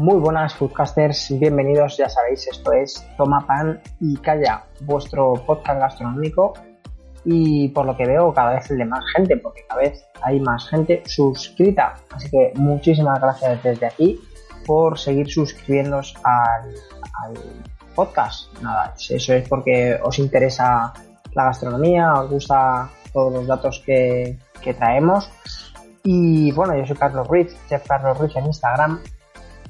Muy buenas foodcasters, bienvenidos, ya sabéis, esto es Toma Pan y Calla, vuestro podcast gastronómico y por lo que veo cada vez el de más gente, porque cada vez hay más gente suscrita. Así que muchísimas gracias desde aquí por seguir suscribiéndoos al, podcast. Nada, eso es porque os interesa la gastronomía, os gusta todos los datos que, que traemos. Y bueno, yo soy Carlos Ruiz, Chef Carlos Ruiz en Instagram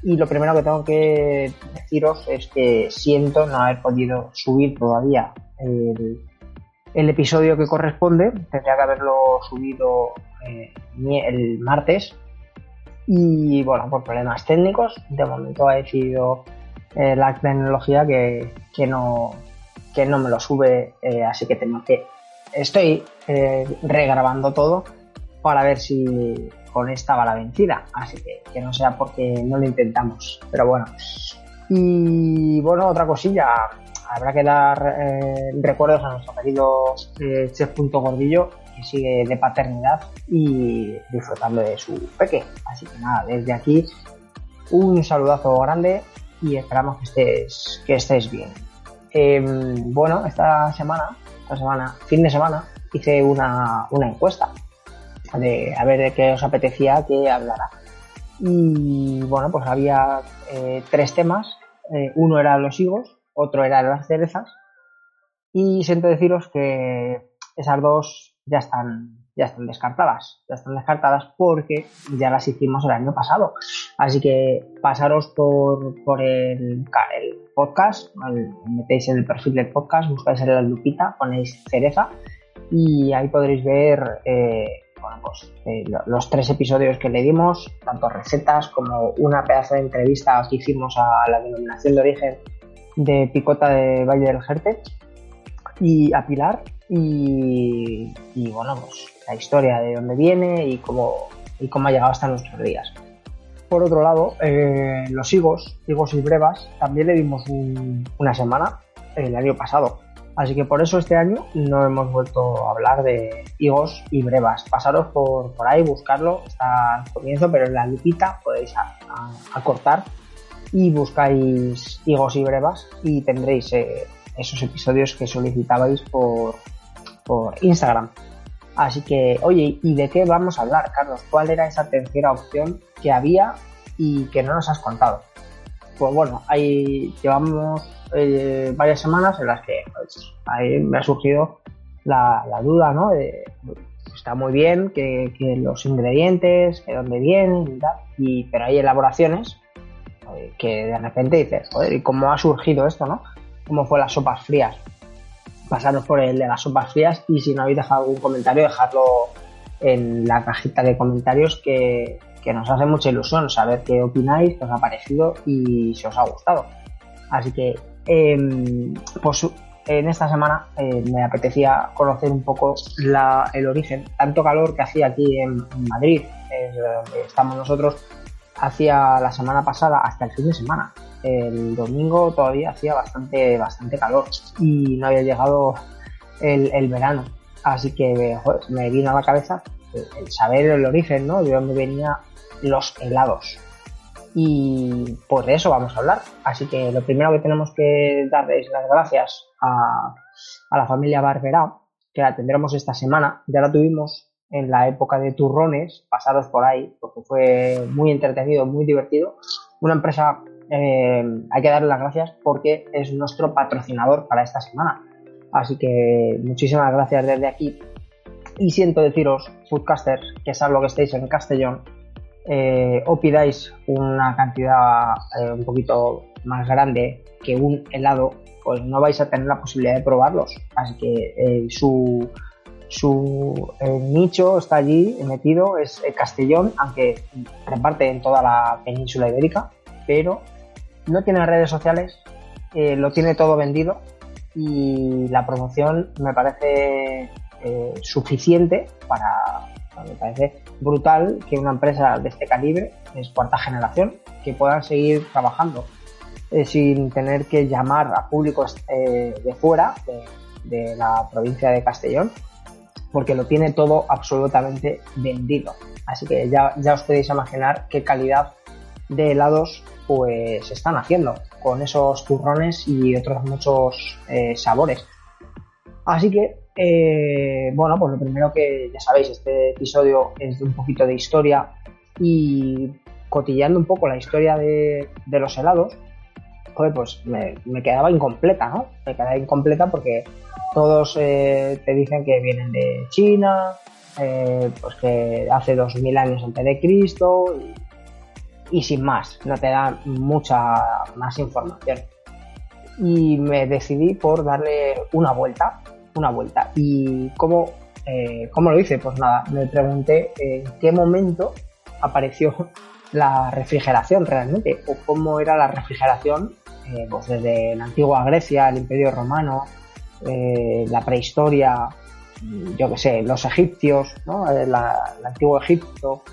y lo primero que tengo que deciros es que siento no haber podido subir todavía el, episodio que corresponde. Tendría que haberlo subido eh, el martes. Y bueno, por problemas técnicos, de momento ha decidido eh, la tecnología que, que, no, que no me lo sube. eh, así que tengo que. Estoy regrabando todo para ver si con esta va la vencida. Así que que no sea porque no lo intentamos. Pero bueno. Y bueno, otra cosilla. Habrá que dar eh, recuerdos a nuestro querido eh, chef.gordillo que sigue de paternidad y disfrutando de su peque. Así que nada, desde aquí un saludazo grande y esperamos que estés, que estés bien. Eh, bueno, esta semana, esta semana, fin de semana, hice una, una encuesta de a ver de qué os apetecía que hablara. Y bueno, pues había eh, tres temas. Eh, uno era los higos, otro era las cerezas. Y siento deciros que esas dos ya están, ya están descartadas. Ya están descartadas porque ya las hicimos el año pasado. Así que pasaros por, por el, podcast, metéis en el perfil del podcast, buscáis en la lupita, ponéis cereza y ahí podréis ver eh, pues, eh, los tres episodios que le dimos, tanto recetas como una pedazo de entrevista que hicimos a la denominación de origen de Picota de Valle del Jerte y a Pilar y, y, bueno, pues la historia de dónde viene y cómo, y cómo ha llegado hasta nuestros días. Por otro lado, eh, los higos, higos y brevas, también le dimos un, una semana el año pasado. Así que por eso este año no hemos vuelto a hablar de higos y brevas. Pasaros por, por ahí, buscarlo, está al comienzo, pero en la lupita podéis a, cortar y buscáis higos y brevas y tendréis eh, esos episodios que solicitabais por, por Instagram. Así que, oye, ¿y de qué vamos a hablar, Carlos? ¿Cuál era esa tercera opción que había y que no nos has contado? Pues bueno, ahí llevamos eh, varias semanas en las que pues, ahí me ha surgido la, duda, ¿no? De, está muy bien que, que, los ingredientes, que dónde vienen y tal, y, pero hay elaboraciones eh, que de repente dices, joder, ¿y cómo ha surgido esto, no? ¿Cómo fue las sopas frías? Pasaros por el de las sopas frías y si no habéis dejado algún comentario, dejadlo en la cajita de comentarios que, que nos hace mucha ilusión saber qué opináis, qué os ha parecido y si os ha gustado. Así que, eh, pues en esta semana eh, me apetecía conocer un poco la, el origen, tanto calor que hacía aquí en, Madrid, es donde estamos nosotros, hacía la semana pasada hasta el fin de semana. El domingo todavía hacía bastante, bastante calor y no había llegado el, el verano. Así que me vino a la cabeza el, el saber el origen, ¿no? De dónde venían los helados. Y pues de eso vamos a hablar. Así que lo primero que tenemos que darles las gracias a, a la familia Barberá, que la tendremos esta semana. Ya la tuvimos en la época de turrones, pasados por ahí, porque fue muy entretenido, muy divertido. Una empresa, eh, hay que darle las gracias porque es nuestro patrocinador para esta semana. Así que muchísimas gracias desde aquí Y siento deciros, foodcasters, que es lo que estéis en Castellón, eh, o pidáis una cantidad eh, un poquito más grande que un helado, pues no vais a tener la posibilidad de probarlos. Así que eh, su, su nicho está allí metido, es Castellón, aunque reparte en toda la península ibérica, pero no tiene redes sociales, lo tiene todo vendido y la promoción me parece suficiente para, me parece brutal que una empresa de este calibre, es cuarta generación, que puedan seguir trabajando eh, sin tener que llamar a públicos eh, de fuera, de, la provincia de Castellón, porque lo tiene todo absolutamente vendido. Así que ya, ya os podéis imaginar qué calidad de helados pues están haciendo con esos turrones y otros muchos eh, sabores. Así que eh, bueno, pues lo primero que ya sabéis, este episodio es de un poquito de historia y cotillando un poco la historia de, los helados, pues me, quedaba incompleta, ¿no? Me quedaba incompleta porque todos eh, te dicen que vienen de China, eh, pues que hace 2000 años antes de Cristo y sin más, no te dan mucha más información. Y me decidí por darle una vuelta una vuelta. ¿Y cómo, eh, cómo lo hice? Pues nada, me pregunté en qué momento apareció la refrigeración realmente, o cómo era la refrigeración eh, pues desde la antigua Grecia, el Imperio Romano, eh, la prehistoria, yo que sé, los egipcios, ¿no? el antiguo Egipto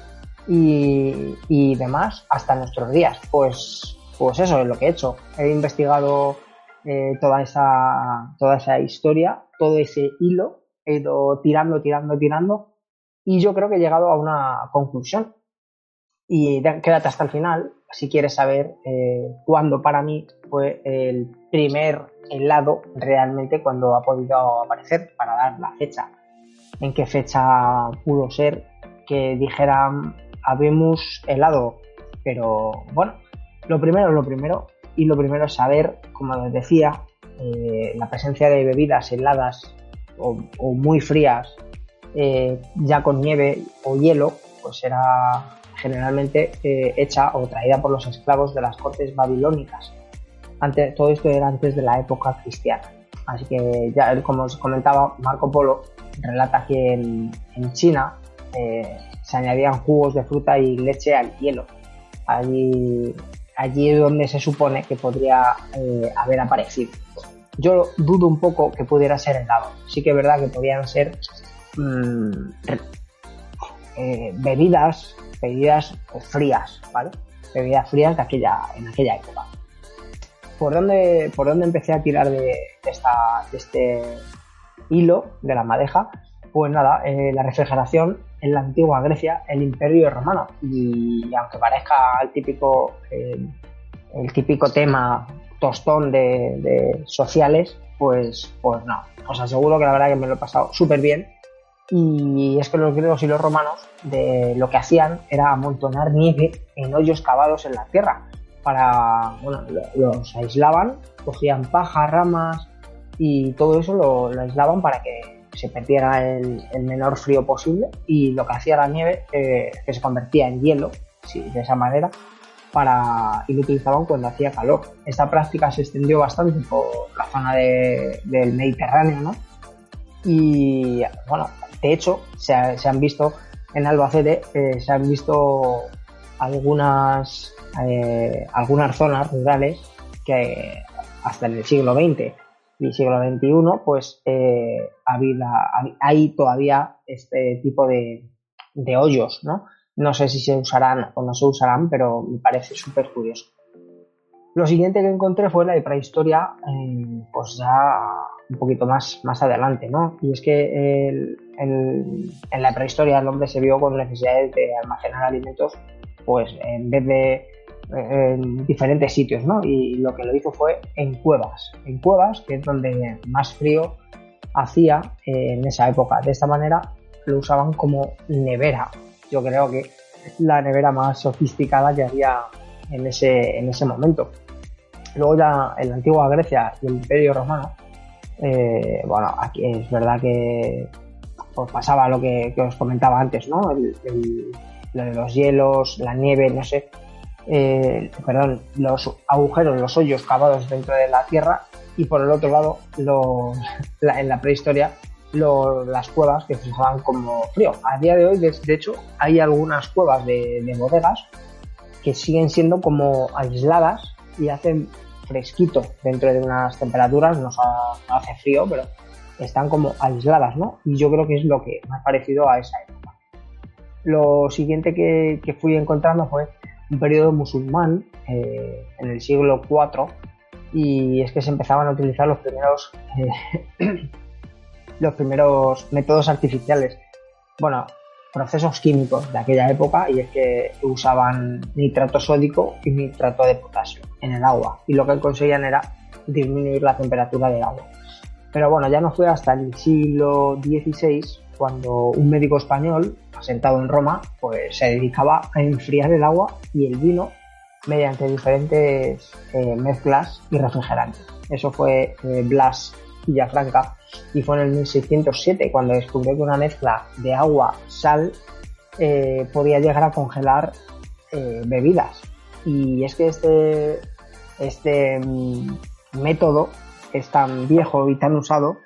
y, y, demás hasta nuestros días. Pues, pues eso es lo que he hecho. He investigado eh, toda, esa, toda esa historia, todo ese hilo, he ido tirando, tirando, tirando, y yo creo que he llegado a una conclusión. Y quédate hasta el final si quieres saber eh, cuándo para mí fue el primer helado realmente cuando ha podido aparecer para dar la fecha. En qué fecha pudo ser que dijeran habemos helado. Pero bueno, lo primero, lo primero, y lo primero es saber, como les decía, eh, la presencia de bebidas heladas o, muy frías, eh, ya con nieve o hielo, pues era generalmente eh, hecha o traída por los esclavos de las cortes babilónicas. Antes, todo esto era antes de la época cristiana. Así que ya, como os comentaba, Marco Polo relata que en, China se añadían jugos de fruta y leche al hielo. Allí allí es donde se supone que podría haber aparecido. Yo dudo un poco que pudiera ser helado. Sí que es verdad que podrían ser mm, eh, bebidas, bebidas frías, ¿vale? Bebidas frías de aquella, en aquella época. ¿Por dónde, por dónde empecé a tirar de, esta, este hilo de la madeja? Pues nada, eh, la refrigeración en la antigua Grecia el imperio romano. Y, aunque parezca el típico, el típico tema tostón de, sociales, pues, pues no. Os aseguro que la verdad que me lo he pasado súper bien. Y es que los griegos y los romanos de lo que hacían era amontonar nieve en hoyos cavados en la tierra. Para, bueno, los aislaban, cogían paja, ramas y todo eso lo, aislaban para que se perdiera el, menor frío posible y lo que hacía la nieve eh, que se convertía en hielo de esa manera para y lo utilizaban cuando hacía calor. Esta práctica se extendió bastante por la zona del Mediterráneo, ¿no? Y bueno, de hecho, se, han visto en Albacete, eh, se han visto algunas, eh, algunas zonas rurales que hasta en el siglo XX y siglo XXI, pues eh, hay todavía este tipo de, hoyos, ¿no? No sé si se usarán o no se usarán, pero me parece súper curioso. Lo siguiente que encontré fue la prehistoria, eh, pues ya un poquito más, más adelante, ¿no? Y es que en la prehistoria el hombre se vio con necesidades de almacenar alimentos, pues en vez de en diferentes sitios, ¿no? Y lo que lo hizo fue en cuevas, en cuevas, que es donde más frío hacía eh, en esa época. De esta manera lo usaban como nevera. Yo creo que la nevera más sofisticada que había en ese, en ese momento. Luego ya en la antigua Grecia y el Imperio Romano, eh, bueno, aquí es verdad que pues pasaba lo que, os comentaba antes, ¿no? El- lo de los hielos, la nieve, no sé, eh, perdón, los agujeros, los hoyos cavados dentro de la tierra y por el otro lado, los, la- en la prehistoria, lo- las cuevas que se como frío. A día de hoy, de, hecho, hay algunas cuevas de, de bodegas que siguen siendo como aisladas y hacen fresquito dentro de unas temperaturas, no, hace frío, pero están como aisladas, ¿no? Y yo creo que es lo que ha parecido a esa época. Lo siguiente que, que fui encontrando fue un periodo musulmán eh, en el siglo IV y es que se empezaban a utilizar los primeros eh, los primeros métodos artificiales bueno procesos químicos de aquella época y es que usaban nitrato sódico y nitrato de potasio en el agua y lo que conseguían era disminuir la temperatura del agua pero bueno ya no fue hasta el siglo XVI cuando un médico español asentado en Roma pues se dedicaba a enfriar el agua y el vino mediante diferentes eh, mezclas y refrigerantes. Eso fue eh, Blas Villafranca y fue en el 1607 cuando descubrió que una mezcla de agua, sal, eh, podía llegar a congelar eh, bebidas. Y es que este, este mm, método es tan viejo y tan usado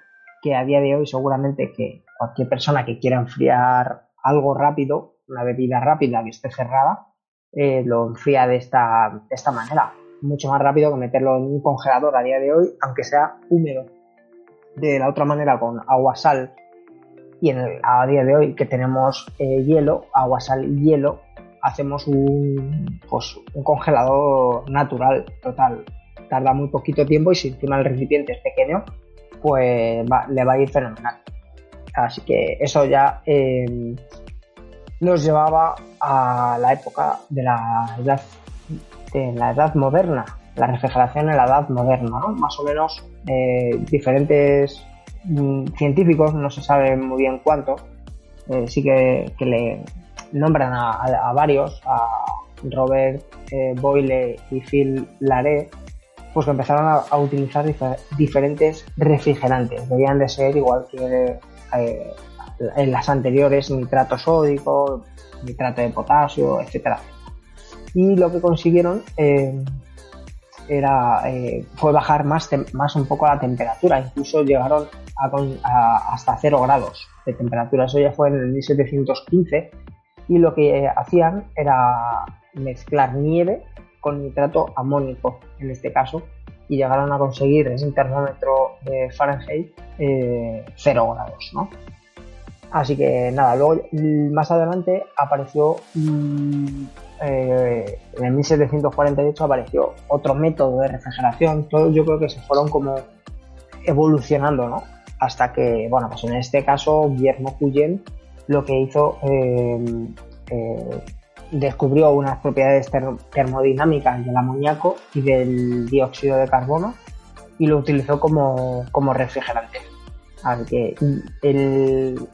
que a día de hoy seguramente que cualquier persona que quiera enfriar algo rápido, una bebida rápida que esté cerrada, eh, lo enfría de esta, de esta manera. Mucho más rápido que meterlo en un congelador a día de hoy, aunque sea húmedo. De la otra manera, con agua, sal, y en el- a día de hoy que tenemos eh, hielo, agua, sal y hielo, hacemos un, pues, un congelador natural total. Tarda muy poquito tiempo y si encima el recipiente es pequeño, pues le va a ir fenomenal. Así que eso ya eh, nos llevaba a la época de la edad de la edad moderna, la refrigeración en la edad moderna, ¿no? Más o menos eh, diferentes mm, científicos, no se sabe muy bien cuánto, eh, sí que, le nombran a, varios, a Robert eh, Boyle y Phil Laré, pues que empezaron a, utilizar difer- diferentes refrigerantes. Debían de ser igual que en las anteriores nitrato sódico, nitrato de potasio, etcétera. Y lo que consiguieron era eh, fue bajar más, más un poco la temperatura, incluso llegaron a a- hasta 0 grados de temperatura. Eso ya fue en el 1715 y lo que hacían era mezclar nieve con nitrato amónico en este caso y llegaron a conseguir ese termómetro de Fahrenheit eh, 0 grados, ¿no? Así que nada, luego más adelante apareció, mm, eh, en el 1748 apareció otro método de refrigeración, todos yo creo que se fueron como evolucionando, ¿no? Hasta que, bueno, pues en este caso Guillermo Cuyen lo que hizo, eh, eh, descubrió unas propiedades ter- termodinámicas del amoníaco y del dióxido de carbono y lo utilizó como, como refrigerante. Así que el,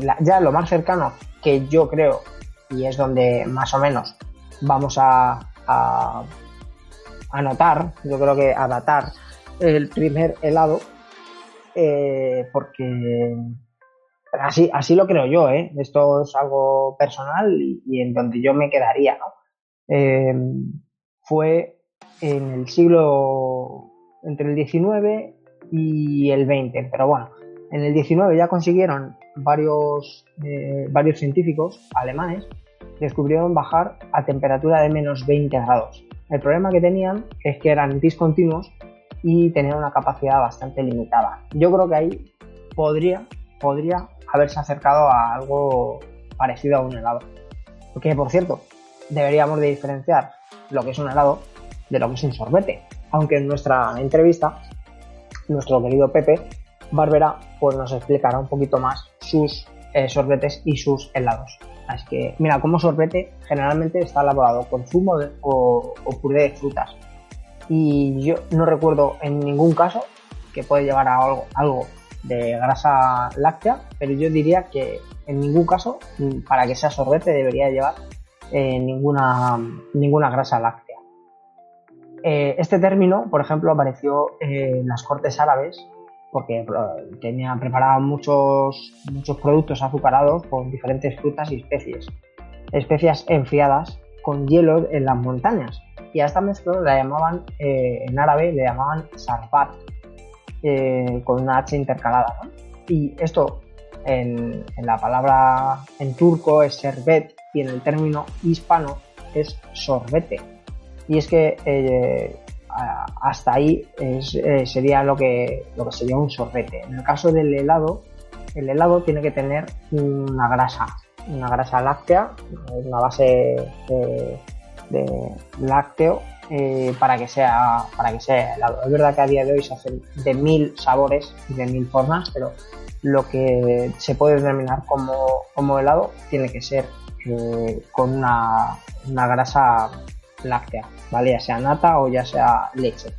la- ya lo más cercano que yo creo, y es donde más o menos vamos a, a, a notar, yo creo que a datar el primer helado, eh, porque así, así lo creo yo, ¿eh? esto es algo personal y, en donde yo me quedaría, ¿no? Eh, fue en el siglo entre el 19 y el 20, pero bueno, en el 19 ya consiguieron varios, eh, varios científicos alemanes descubrieron bajar a temperatura de menos 20 grados. El problema que tenían es que eran discontinuos y tenían una capacidad bastante limitada. Yo creo que ahí podría, podría haberse acercado a algo parecido a un helado. Porque, por cierto, deberíamos de diferenciar lo que es un helado de lo que es un sorbete. Aunque en nuestra entrevista, nuestro querido Pepe Barbera pues nos explicará un poquito más sus eh, sorbetes y sus helados. Así que, mira, como sorbete generalmente está elaborado con zumo o, puré de frutas. Y yo no recuerdo en ningún caso que puede llevar algo, algo de grasa láctea, pero yo diría que en ningún caso, para que sea sorbete, debería llevar eh, ninguna, ninguna grasa láctea. Eh, este término, por ejemplo, apareció en las cortes árabes porque eh, tenían preparaban muchos, muchos productos azucarados con diferentes frutas y especies. Especias enfriadas con hielo en las montañas. Y a esta mezcla la llamaban, eh, en árabe le llamaban sarbat, eh, con una H intercalada. Y esto en, la palabra en turco es serbet y en el término hispano es sorbete. Y es que hasta ahí eh, sería lo que, lo que sería un sorbete. En el caso del helado, el helado tiene que tener una grasa, una grasa láctea, una base de, de lácteo eh, para que sea para que sea helado. Es verdad que a día de hoy se hacen de mil sabores y de mil formas, pero lo que se puede denominar como, como helado tiene que ser eh, con una, una grasa láctea, ¿vale? Ya sea nata o ya sea leche.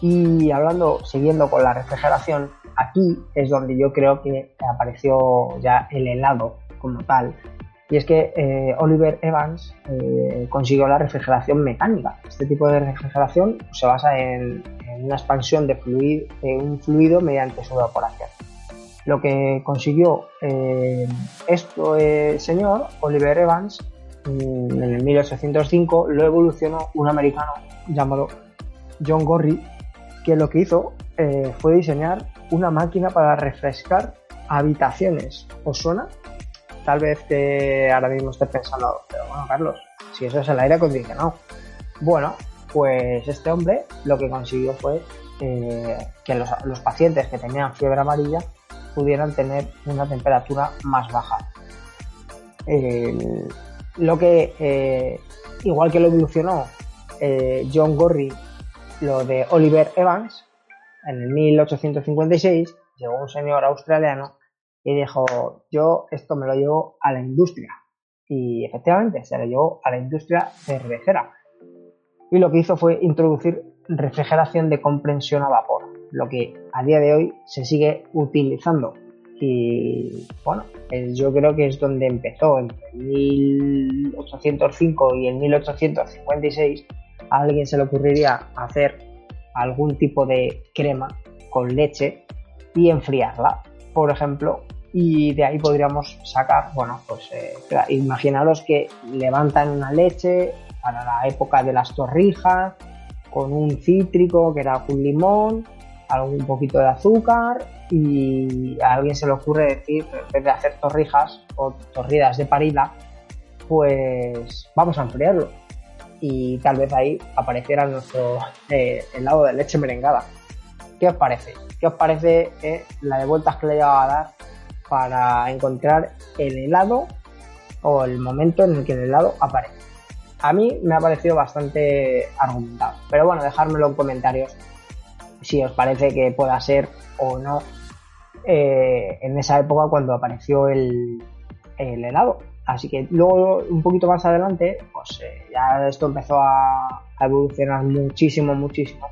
Y hablando, siguiendo con la refrigeración, aquí es donde yo creo que apareció ya el helado como tal. Y es que eh, Oliver Evans eh, consiguió la refrigeración mecánica. Este tipo de refrigeración se basa en, una expansión de, un fluido mediante su evaporación. Lo que consiguió esto el señor, Oliver Evans, en el 1805 lo evolucionó un americano llamado John Gorry, que lo que hizo eh, fue diseñar una máquina para refrescar habitaciones. ¿Os suena? Tal vez que ahora mismo estés pensando, pero bueno, Carlos, si eso es el aire acondicionado. Bueno, pues este hombre lo que consiguió fue eh, que los, pacientes que tenían fiebre amarilla pudieran tener una temperatura más baja. Lo que, eh, igual que lo evolucionó eh, John Gorry, lo de Oliver Evans, en el 1856 llegó un señor australiano y dijo, yo esto me lo llevo a la industria. Y efectivamente se lo llevó a la industria cervecera. Y lo que hizo fue introducir refrigeración de comprensión a vapor, lo que a día de hoy se sigue utilizando y bueno, yo creo que es donde empezó, entre 1805 y el 1856, a alguien se le ocurriría hacer algún tipo de crema con leche y enfriarla, por ejemplo, y de ahí podríamos sacar, bueno, pues eh, imaginaros que levantan una leche para la época de las torrijas, con un cítrico que era un limón, algún poquito de azúcar y a alguien se le ocurre decir, en vez de hacer torrijas o torridas de parila, pues vamos a enfriarlo. Y tal vez ahí apareciera nuestro eh, helado de leche merengada. ¿Qué os parece? ¿Qué os parece eh, la de vueltas que le he a dar para encontrar el helado o el momento en el que el helado aparece? A mí me ha parecido bastante argumentado. Pero bueno, dejármelo en comentarios si os parece que pueda ser o no eh, en esa época cuando apareció el, el, helado. Así que luego, un poquito más adelante, pues eh, ya esto empezó a, a, evolucionar muchísimo, muchísimo.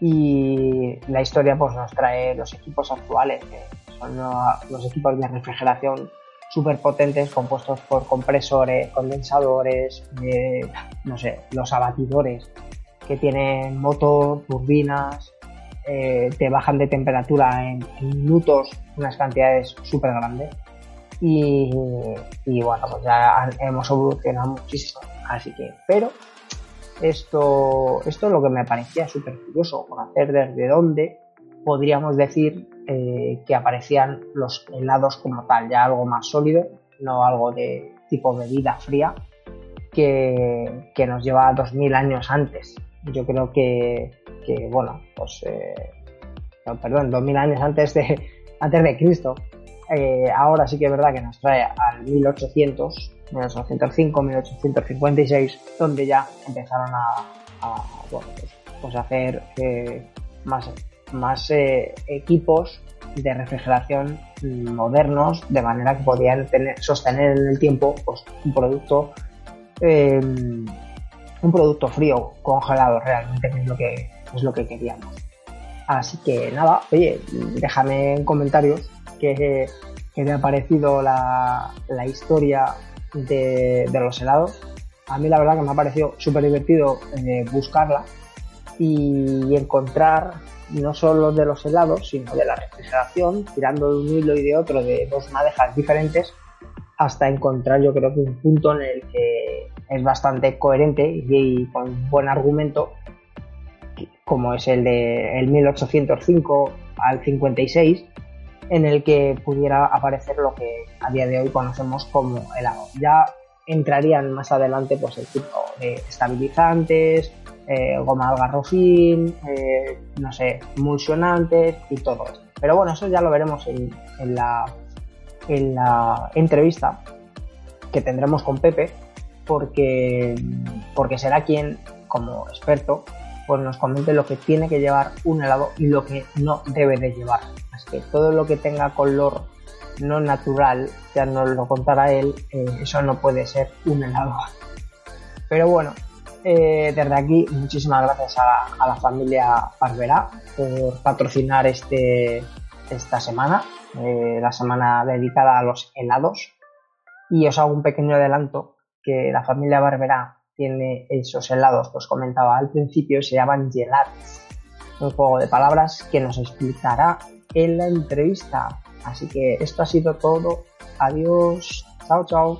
Y la historia pues nos trae los equipos actuales, que son los equipos de refrigeración súper potentes compuestos por compresores, condensadores, eh, no sé, los abatidores que tienen motor, turbinas, eh, te bajan de temperatura en, minutos unas cantidades súper grandes. Y, y, bueno, pues ya hemos evolucionado muchísimo. Así que, pero esto, esto es lo que me parecía súper curioso, conocer desde dónde podríamos decir eh, que aparecían los helados como tal, ya algo más sólido, no algo de tipo bebida fría, que, que nos lleva 2000 años antes. Yo creo que, que bueno, pues, eh, no, perdón, 2000 años antes de, antes de Cristo. Eh, ahora sí que es verdad que nos trae al 1800, 1805, 1856, donde ya empezaron a, bueno, pues, pues hacer eh, más, más eh, equipos de refrigeración modernos, de manera que podían tener, sostener en el tiempo pues, un producto eh, un producto frío congelado realmente que es lo que es lo que queríamos. Así que nada oye déjame en comentarios que, que te ha parecido la, la historia de, de, los helados. A mí la verdad que me ha parecido súper divertido eh, buscarla y encontrar no solo de los helados, sino de la refrigeración, tirando de un hilo y de otro de dos madejas diferentes, hasta encontrar yo creo que un punto en el que es bastante coherente y, con buen argumento, como es el de el 1805 al 56, en el que pudiera aparecer lo que a día de hoy conocemos como helado. Ya entrarían más adelante pues el tipo de estabilizantes, eh, goma algarrofín, eh, no sé, emulsionantes y todo esto. Pero bueno, eso ya lo veremos en, la, en la entrevista que tendremos con Pepe, porque, porque será quien, como experto, pues nos comente lo que tiene que llevar un helado y lo que no debe de llevar. Así que todo lo que tenga color no natural, ya nos lo contará él, eh, eso no puede ser un helado. Pero bueno, eh, desde aquí, muchísimas gracias a, la familia Barbera por patrocinar este, esta semana, eh, la semana dedicada a los helados. Y os hago un pequeño adelanto que la familia Barbera tiene esos helados que os comentaba al principio, se llaman gelats. Un juego de palabras que nos explicará en la entrevista. Así que esto ha sido todo. Adiós. Chao, chao.